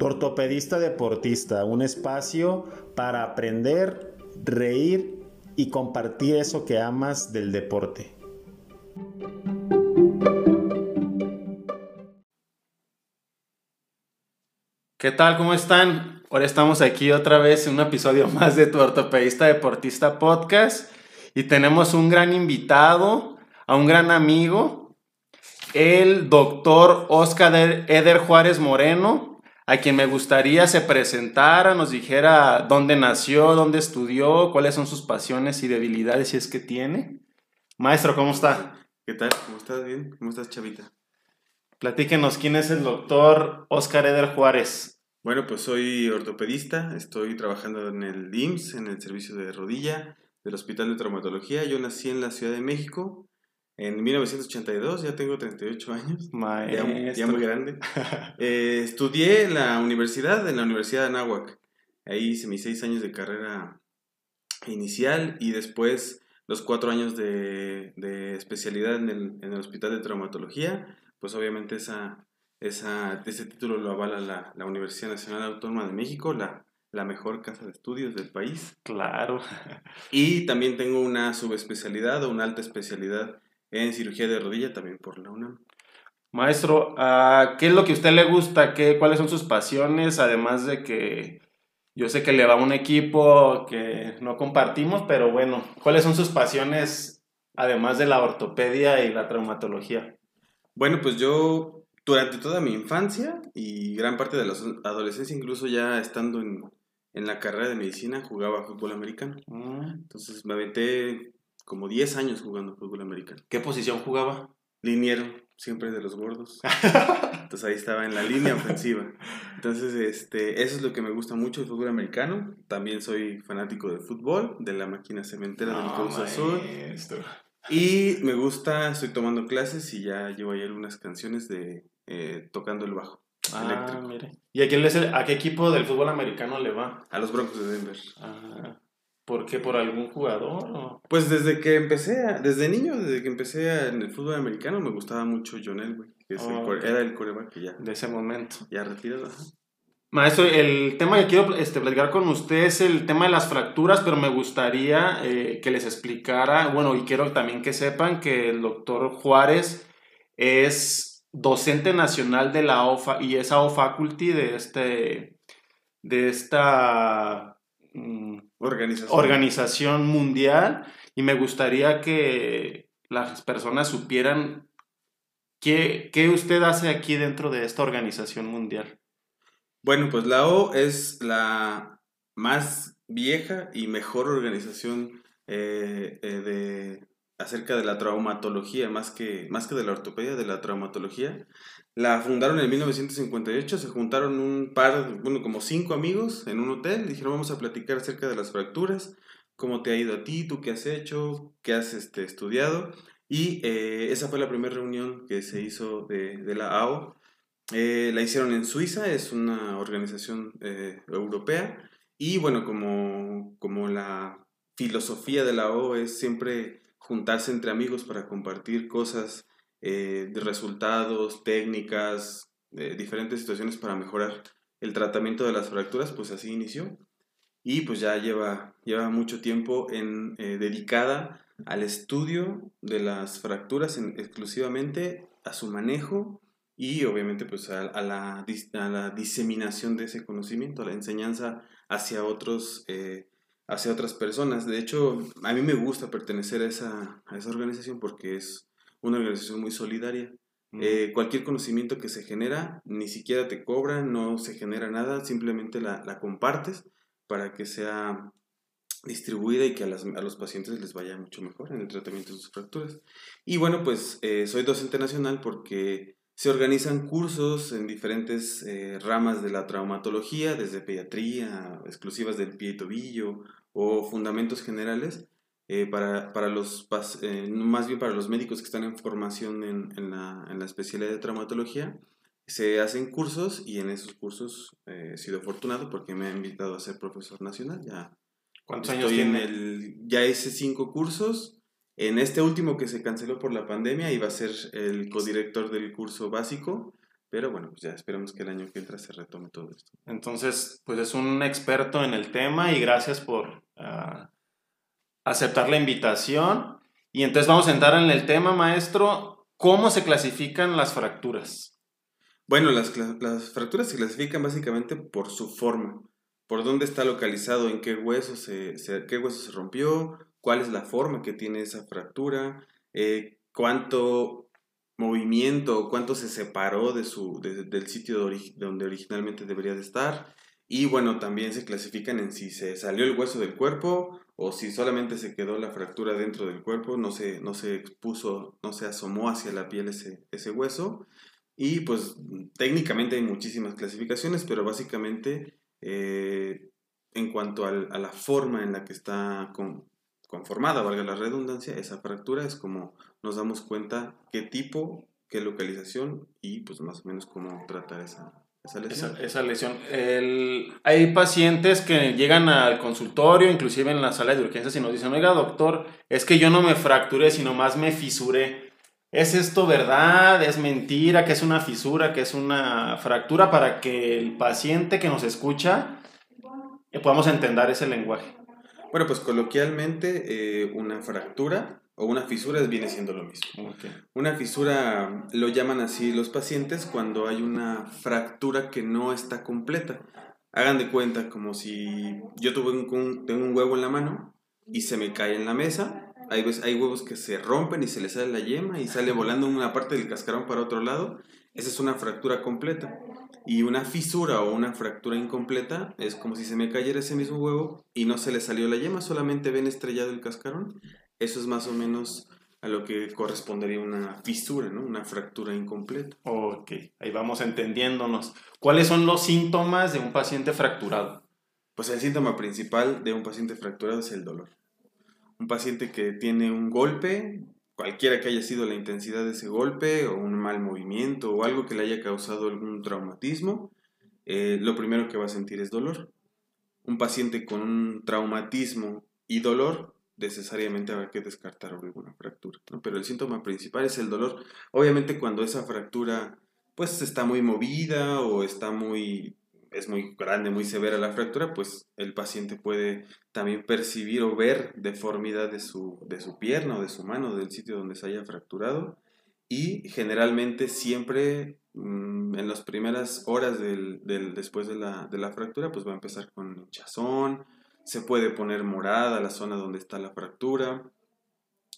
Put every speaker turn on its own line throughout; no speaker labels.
Ortopedista Deportista, un espacio para aprender, reír y compartir eso que amas del deporte.
¿Qué tal? ¿Cómo están? Ahora estamos aquí otra vez en un episodio más de tu Ortopedista Deportista Podcast y tenemos un gran invitado, a un gran amigo, el doctor Oscar Eder Juárez Moreno, a quien me gustaría se presentara, nos dijera dónde nació, dónde estudió, cuáles son sus pasiones y debilidades si es que tiene. Maestro, ¿cómo está?
¿Qué tal? ¿Cómo estás? ¿Bien? ¿Cómo estás, Chavita?
Platíquenos, ¿quién es el doctor Oscar Eder Juárez?
Bueno, pues soy ortopedista, estoy trabajando en el IMSS, en el servicio de rodilla del Hospital de Traumatología. Yo nací en la Ciudad de México en 1982, ya tengo 38 años, ya, ya, muy grande. Eh, estudié en la universidad, en la Universidad de Anáhuac. Ahí hice mis seis años de carrera inicial y después los cuatro años de, de especialidad en el, en el, Hospital de Traumatología. Pues obviamente esa, esa, ese título lo avala la, la Universidad Nacional Autónoma de México, la, la mejor casa de estudios del país.
Claro.
Y también tengo una subespecialidad o una alta especialidad en cirugía de rodilla también por la UNAM.
Maestro, ¿qué es lo que a usted le gusta? ¿Qué, ¿Cuáles son sus pasiones? Además de que yo sé que le va a un equipo que no compartimos, pero bueno, ¿cuáles son sus pasiones además de la ortopedia y la traumatología?
Bueno, pues yo durante toda mi infancia y gran parte de la adolescencia, incluso ya estando en, en la carrera de medicina, jugaba fútbol americano. Mm. Entonces me aventé como 10 años jugando fútbol americano.
¿Qué posición jugaba?
Liniero, siempre de los gordos. Entonces ahí estaba en la línea ofensiva. Entonces, este, eso es lo que me gusta mucho del fútbol americano. También soy fanático del fútbol, de la máquina cementera del Cruz Azul. Y me gusta, estoy tomando clases y ya llevo ahí algunas canciones de eh, tocando el bajo.
Ah, mire. ¿Y a, quién le, a qué equipo del fútbol americano le va?
A los Broncos de Denver.
Ah. ¿Por qué? ¿Por algún jugador?
Pues desde que empecé, desde niño, desde que empecé en el fútbol americano, me gustaba mucho John Elway, que era el coreback ya.
De ese momento.
Ya retirado.
Maestro, el tema que quiero este, platicar con usted es el tema de las fracturas, pero me gustaría eh, que les explicara, bueno, y quiero también que sepan que el doctor Juárez es docente nacional de la OFA y es AO Faculty de este, de esta Mm, organización. organización mundial y me gustaría que las personas supieran qué, qué usted hace aquí dentro de esta organización mundial.
Bueno, pues la O es la más vieja y mejor organización eh, eh, de, acerca de la traumatología, más que, más que de la ortopedia, de la traumatología. La fundaron en 1958, se juntaron un par, bueno, como cinco amigos en un hotel, dijeron vamos a platicar acerca de las fracturas, cómo te ha ido a ti, tú qué has hecho, qué has este, estudiado. Y eh, esa fue la primera reunión que se hizo de, de la AO. Eh, la hicieron en Suiza, es una organización eh, europea. Y bueno, como, como la filosofía de la AO es siempre juntarse entre amigos para compartir cosas eh, de resultados, técnicas, diferentes situaciones para mejorar el tratamiento de las fracturas, pues así inició. Y pues ya lleva, lleva mucho tiempo en, eh, dedicada al estudio de las fracturas exclusivamente, a su manejo y obviamente pues a, la, a, la, diseminación de ese conocimiento, a la enseñanza hacia otros eh, hacia otras personas. De hecho, a mí me gusta pertenecer a esa, a esa organización porque es una organización muy solidaria. Mm. Eh, cualquier conocimiento que se genera, ni siquiera te cobran, no se genera nada, simplemente la, la compartes para que sea distribuida y que a, las, a, los pacientes les vaya mucho mejor en el tratamiento de sus fracturas. Y bueno, pues eh, soy docente nacional porque se organizan cursos en diferentes eh, ramas de la traumatología, desde pediatría, exclusivas del pie y tobillo o fundamentos generales, eh, para, para, los, eh, más bien para los médicos que están en formación en, en, la, en, la, especialidad de traumatología, se hacen cursos y en esos cursos eh, he sido afortunado porque me han invitado a ser profesor nacional. Ya
¿Cuántos años tiene?
El, ya hice cinco cursos. En este último que se canceló por la pandemia iba a ser el codirector del curso básico Pero bueno, pues ya esperemos que el año que entra se retome todo esto.
Entonces, pues es un experto en el tema y gracias por aceptar la invitación. Y entonces vamos a entrar en el tema, maestro. ¿Cómo se clasifican las fracturas?
Bueno, las, las fracturas se clasifican básicamente por su forma, por dónde está localizado, en qué hueso se, qué hueso se rompió, cuál es la forma que tiene esa fractura, eh, cuánto movimiento, cuánto se separó de su, del sitio donde originalmente debería de estar. Y bueno, también se clasifican en si se salió el hueso del cuerpo o si solamente se quedó la fractura dentro del cuerpo, no se, no se expuso, no se asomó hacia la piel ese, hueso. Y pues técnicamente hay muchísimas clasificaciones, pero básicamente eh, en cuanto a la forma en la que está conformada, valga la redundancia, esa fractura es como nos damos cuenta qué tipo, qué localización y pues más o menos cómo tratar esa, esa lesión.
Esa, lesión. hay pacientes que llegan al consultorio, inclusive en la sala de urgencias, y nos dicen, oiga doctor, es que yo no me fracturé, sino más me fisuré. ¿Es esto verdad? ¿Es mentira? ¿Que es una fisura? ¿Que es una fractura? Para que el paciente que nos escucha eh, podamos entender ese lenguaje.
Bueno, pues coloquialmente eh, una fractura o una fisura viene siendo lo mismo. Una fisura lo llaman así los pacientes cuando hay una fractura que no está completa. Hagan de cuenta como si yo tuve un, tengo un huevo en la mano y se me cae en la mesa hay, hay huevos que se rompen y se les sale la yema y sale volando una parte del cascarón para otro lado. Esa es una fractura completa. Y una fisura o una fractura incompleta es como si se me cayera ese mismo huevo y no se le salió la yema, solamente ven estrellado el cascarón. Eso es más o menos a lo que correspondería una fisura, ¿no? Una fractura incompleta.
Ok, ahí vamos entendiéndonos. ¿Cuáles son los síntomas de un paciente fracturado?
Pues el síntoma principal de un paciente fracturado es el dolor un paciente que tiene un golpe, cualquiera que haya sido la intensidad de ese golpe o un mal movimiento o algo que le haya causado algún traumatismo, eh, lo primero que va a sentir es dolor. Un paciente con un traumatismo y dolor, necesariamente habrá que descartar alguna fractura, pero el síntoma principal es el dolor. Obviamente cuando esa fractura pues está muy movida o está muy es muy grande, muy severa la fractura, pues el paciente puede también percibir o ver deformidad de su, de su pierna o de su mano, del sitio donde se haya fracturado. Y generalmente siempre mm, en las primeras horas del, después de la, de la, fractura, pues va a empezar con hinchazón, se puede poner morada la zona donde está la fractura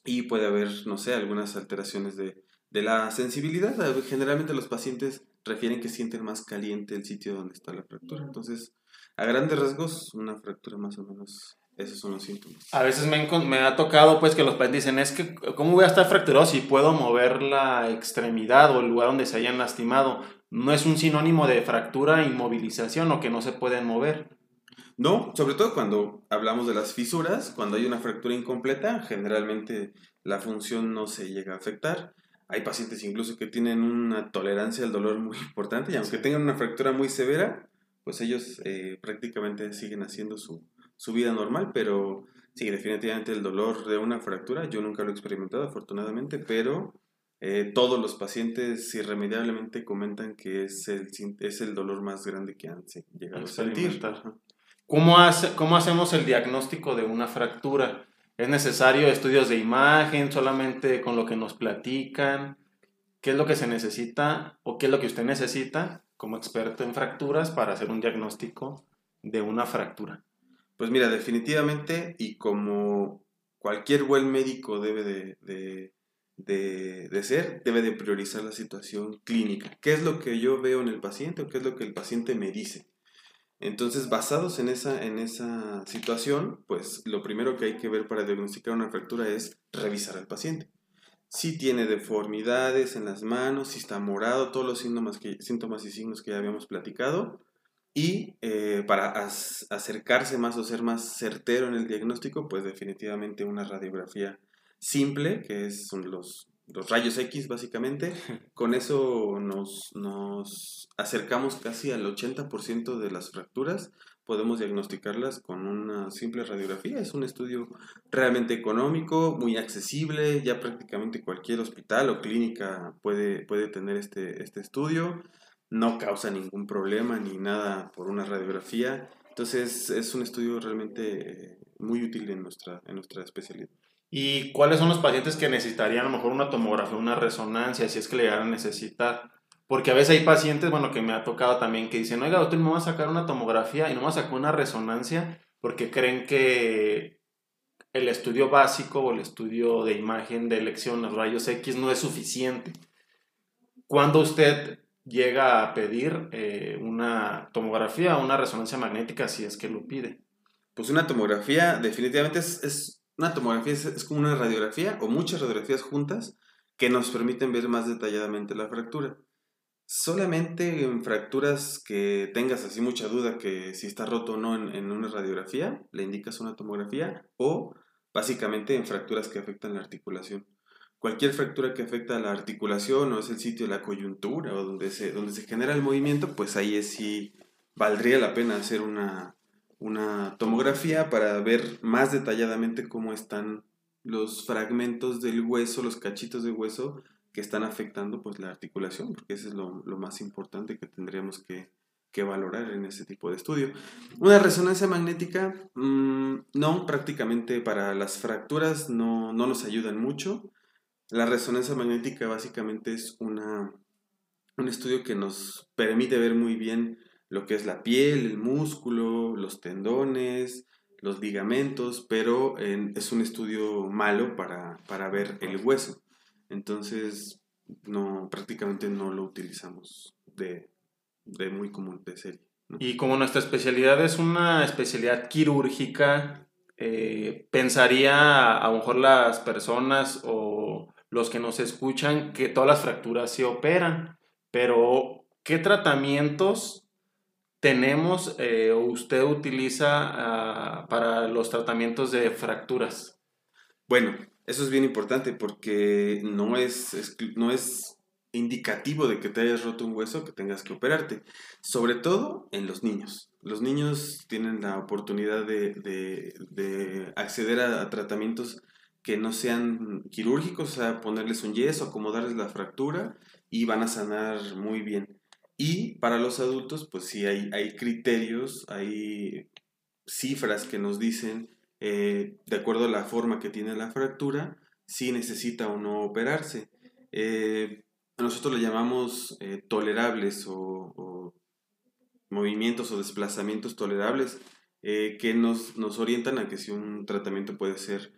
y puede haber, no sé, algunas alteraciones de, de la sensibilidad. Generalmente los pacientes refieren que sienten más caliente el sitio donde está la fractura. Entonces, a grandes rasgos, una fractura más o menos, esos son los síntomas.
A veces me, me ha tocado pues que los pacientes dicen, es que, ¿cómo voy a estar fracturado si puedo mover la extremidad o el lugar donde se hayan lastimado? No es un sinónimo de fractura, inmovilización o que no se pueden mover.
No, sobre todo cuando hablamos de las fisuras, cuando hay una fractura incompleta, generalmente la función no se llega a afectar. Hay pacientes incluso que tienen una tolerancia al dolor muy importante y aunque tengan una fractura muy severa, pues ellos eh, prácticamente siguen haciendo su, vida normal, pero sí, definitivamente el dolor de una fractura, yo nunca lo he experimentado afortunadamente, pero eh, todos los pacientes irremediablemente comentan que es el, es el dolor más grande que han llegado a sentir.
¿Cómo, hace, ¿Cómo hacemos el diagnóstico de una fractura? ¿Es necesario estudios de imagen solamente con lo que nos platican? ¿Qué es lo que se necesita o qué es lo que usted necesita como experto en fracturas para hacer un diagnóstico de una fractura?
Pues mira, definitivamente y como cualquier buen médico debe de, de, ser, debe de priorizar la situación clínica. ¿Qué es lo que yo veo en el paciente o qué es lo que el paciente me dice? Entonces, basados en esa, en esa situación, pues lo primero que hay que ver para diagnosticar una fractura es revisar al paciente. Si tiene deformidades en las manos, si está morado, todos los síntomas, que, síntomas y signos que ya habíamos platicado. Y eh, para acercarse más o ser más certero en el diagnóstico, pues definitivamente una radiografía simple, que es, son los los rayos X básicamente. Con eso nos, nos acercamos casi al 80% de las fracturas. podemos diagnosticarlas con una simple radiografía. Es un estudio realmente económico, muy accesible, ya prácticamente cualquier hospital o clínica puede, puede tener este, este estudio. No causa ningún problema ni nada por una radiografía. Entonces es un estudio realmente muy útil en nuestra, en nuestra especialidad.
¿Y cuáles son los pacientes que necesitarían a lo mejor una tomografía, una resonancia, si es que le llegaran a necesitar? Porque a veces hay pacientes, bueno, que me ha tocado también que dicen, oiga, doctor, me va a sacar una tomografía y no me va a sacar una resonancia porque creen que el estudio básico o el estudio de imagen de elección, los rayos X, no es suficiente. Cuando usted llega a pedir eh, una tomografía o una resonancia magnética si es que lo pide?
Pues una tomografía definitivamente es, una tomografía es, como una radiografía o muchas radiografías juntas que nos permiten ver más detalladamente la fractura. Solamente en fracturas que tengas así mucha duda que si está roto o no en, una radiografía, le indicas una tomografía o básicamente en fracturas que afectan la articulación. Cualquier fractura que afecta la articulación o es el sitio de la coyuntura o donde se, donde se genera el movimiento, pues ahí es sí valdría la pena hacer una, una tomografía para ver más detalladamente cómo están los fragmentos del hueso, los cachitos de hueso que están afectando pues la articulación, porque eso es lo, más importante que tendríamos que, valorar en ese tipo de estudio. Una resonancia magnética, mmm, no, prácticamente para las fracturas no, no, nos ayudan mucho. La resonancia magnética básicamente es un estudio que nos permite ver muy bien lo que es la piel, el músculo, los tendones, los ligamentos, pero es un estudio malo para, para ver el hueso. Entonces, no, prácticamente no lo utilizamos de, muy común de serie.
Y como nuestra especialidad es una especialidad quirúrgica, eh, pensaría a lo mejor las personas o los que nos escuchan que todas las fracturas se operan, pero ¿qué tratamientos tenemos eh, o usted utiliza ah, para los tratamientos de fracturas?
Bueno, eso es bien importante porque no es, no es indicativo de que te hayas roto un hueso que tengas que operarte, sobre todo en los niños. Los niños tienen la oportunidad de, acceder a, tratamientos que no sean quirúrgicos, o sea, ponerles un yeso, acomodarles la fractura y van a sanar muy bien. Y para los adultos, pues sí, hay, hay criterios, hay cifras que nos dicen eh, de acuerdo a la forma que tiene la fractura, si necesita o no operarse. Eh, nosotros le llamamos eh, tolerables o, movimientos o desplazamientos tolerables que nos, nos, orientan a que si un tratamiento puede ser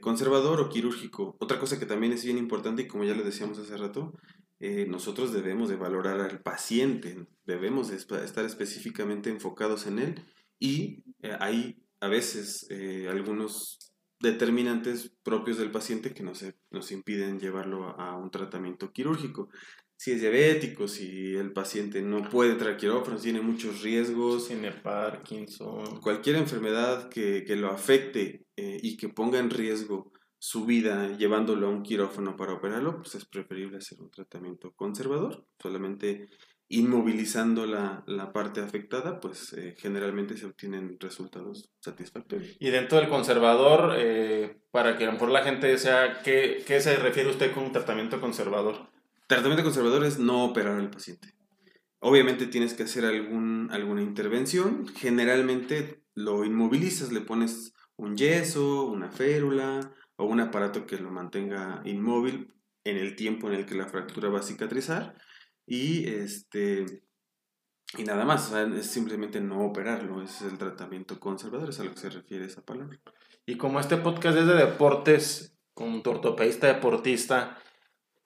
conservador o quirúrgico. Otra cosa que también es bien importante y como ya le decíamos hace rato, nosotros debemos de valorar al paciente, debemos de estar específicamente enfocados en él y hay a veces eh, algunos determinantes propios del paciente que nos, nos impiden llevarlo a, un tratamiento quirúrgico. Si es diabético, si el paciente no puede entrar quirófano, tiene muchos riesgos.
Tiene Parkinson.
Cualquier enfermedad que, lo afecte eh, y que ponga en riesgo su vida llevándolo a un quirófano para operarlo, pues es preferible hacer un tratamiento conservador. Solamente inmovilizando la, la parte afectada, pues eh, generalmente se obtienen resultados satisfactorios.
Y dentro del conservador, eh, para que a lo mejor la gente sea, ¿qué, ¿qué, se refiere usted con un tratamiento conservador?
Tratamiento conservador es no operar al paciente. Obviamente tienes que hacer algún, alguna intervención, generalmente lo inmovilizas, le pones un yeso, una férula o un aparato que lo mantenga inmóvil en el tiempo en el que la fractura va a cicatrizar y este y nada más, es simplemente no operarlo, es el tratamiento conservador, es a lo que se refiere esa palabra.
Y como este podcast es de deportes, con tu ortopedista deportista,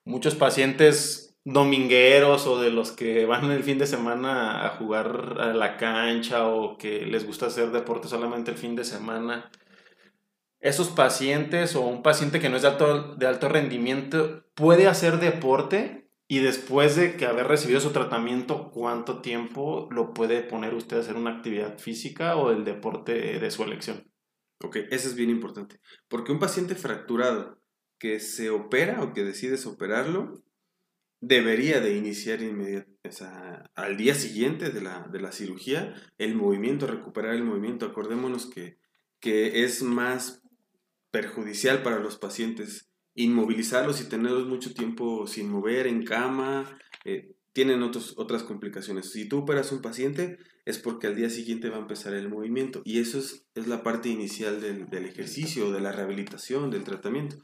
muchos pacientes domingueros o de los que van el fin de semana a jugar a la cancha o que les gusta hacer deporte solamente el fin de semana, esos pacientes o un paciente que no es de alto, de alto rendimiento puede hacer deporte y después de que haber recibido su tratamiento, ¿cuánto tiempo lo puede poner usted a hacer una actividad física o el deporte de su elección?
Ok, eso es bien importante. Porque un paciente fracturado que se opera o que decides operarlo, debería de iniciar al día siguiente de la, de la, cirugía el movimiento, recuperar el movimiento. Acordémonos que, que es más perjudicial para los pacientes inmovilizarlos y tenerlos mucho tiempo sin mover en cama. Eh, tienen otros, otras complicaciones. Si tú operas un paciente es porque al día siguiente va a empezar el movimiento y eso es, es la parte inicial del, del ejercicio, de la rehabilitación, del tratamiento.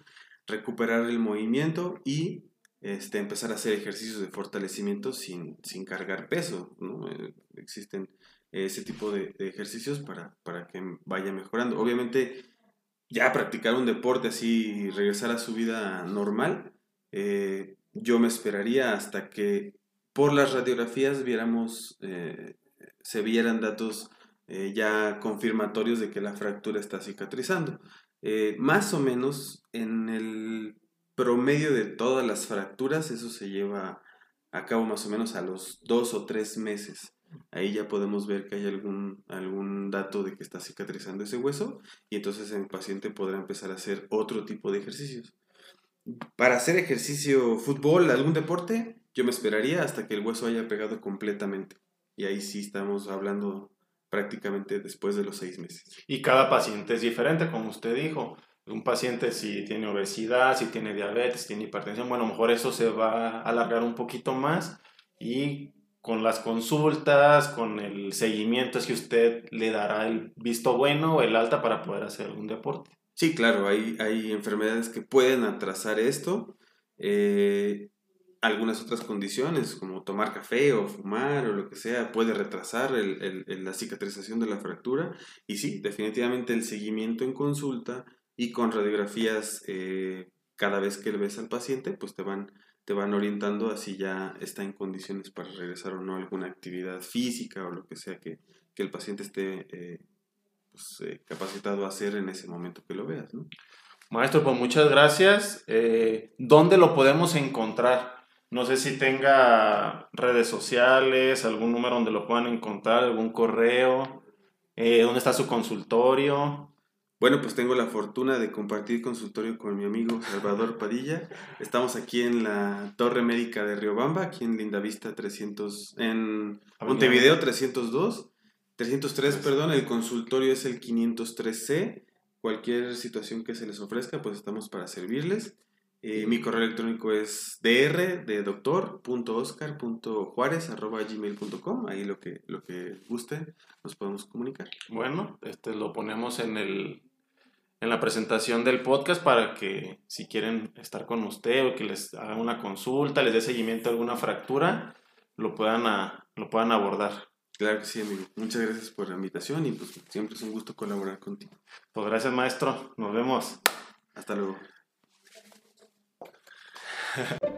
Recuperar el movimiento y este, empezar a hacer ejercicios de fortalecimiento sin, sin cargar peso. Eh, existen ese tipo de, ejercicios para, para, que vaya mejorando. Obviamente, ya practicar un deporte así, regresar a su vida normal, eh, yo me esperaría hasta que por las radiografías viéramos, eh, se vieran datos ya confirmatorios de que la fractura está cicatrizando. más o menos en el promedio de todas las fracturas, eso se lleva a cabo más o menos a los dos o tres meses. Ahí ya podemos ver que hay algún, algún dato de que está cicatrizando ese hueso y entonces el paciente podrá empezar a hacer otro tipo de ejercicios. Para hacer ejercicio, fútbol, algún deporte, yo me esperaría hasta que el hueso haya pegado completamente. Y ahí sí estamos hablando prácticamente después de los seis meses.
Y cada paciente es diferente, como usted dijo un paciente si tiene obesidad, si tiene diabetes, tiene hipertensión, bueno, a lo mejor eso se va a alargar un poquito más y con las consultas, con el seguimiento es que usted le dará el visto bueno o el alta para poder hacer un deporte.
Sí, claro, hay, hay enfermedades que pueden atrasar esto. Eh, algunas otras condiciones, como tomar café o fumar o lo que sea, puede retrasar la cicatrización de la fractura. Y sí, definitivamente el seguimiento en consulta y con radiografías eh, cada vez que ves al paciente, pues te van, te van orientando así ya está en condiciones para regresar o no a alguna actividad física o lo que sea que, el paciente esté eh, pues, eh, capacitado a hacer en ese momento que lo veas.
Maestro, pues muchas gracias. ¿Dónde lo podemos encontrar? No sé si tenga redes sociales, algún número donde lo puedan encontrar, algún correo, dónde está su consultorio.
Bueno, pues tengo la fortuna de compartir consultorio con mi amigo Salvador Padilla. Estamos aquí en la Torre Médica de Riobamba, aquí en Lindavista 300, en Montevideo 302, 303, perdón, el consultorio es el 503C. Cualquier situación que se les ofrezca, pues estamos para servirles. Eh, mi correo electrónico es dr de gmail.com ahí lo que, lo que guste nos podemos comunicar.
Bueno, este lo ponemos en el en la presentación del podcast para que si quieren estar con usted o que les haga una consulta, les dé seguimiento a alguna fractura, lo puedan, lo puedan abordar.
Claro que sí, amigo. Muchas gracias por la invitación y pues siempre es un gusto colaborar contigo.
Pues gracias, maestro. Nos vemos.
Hasta luego.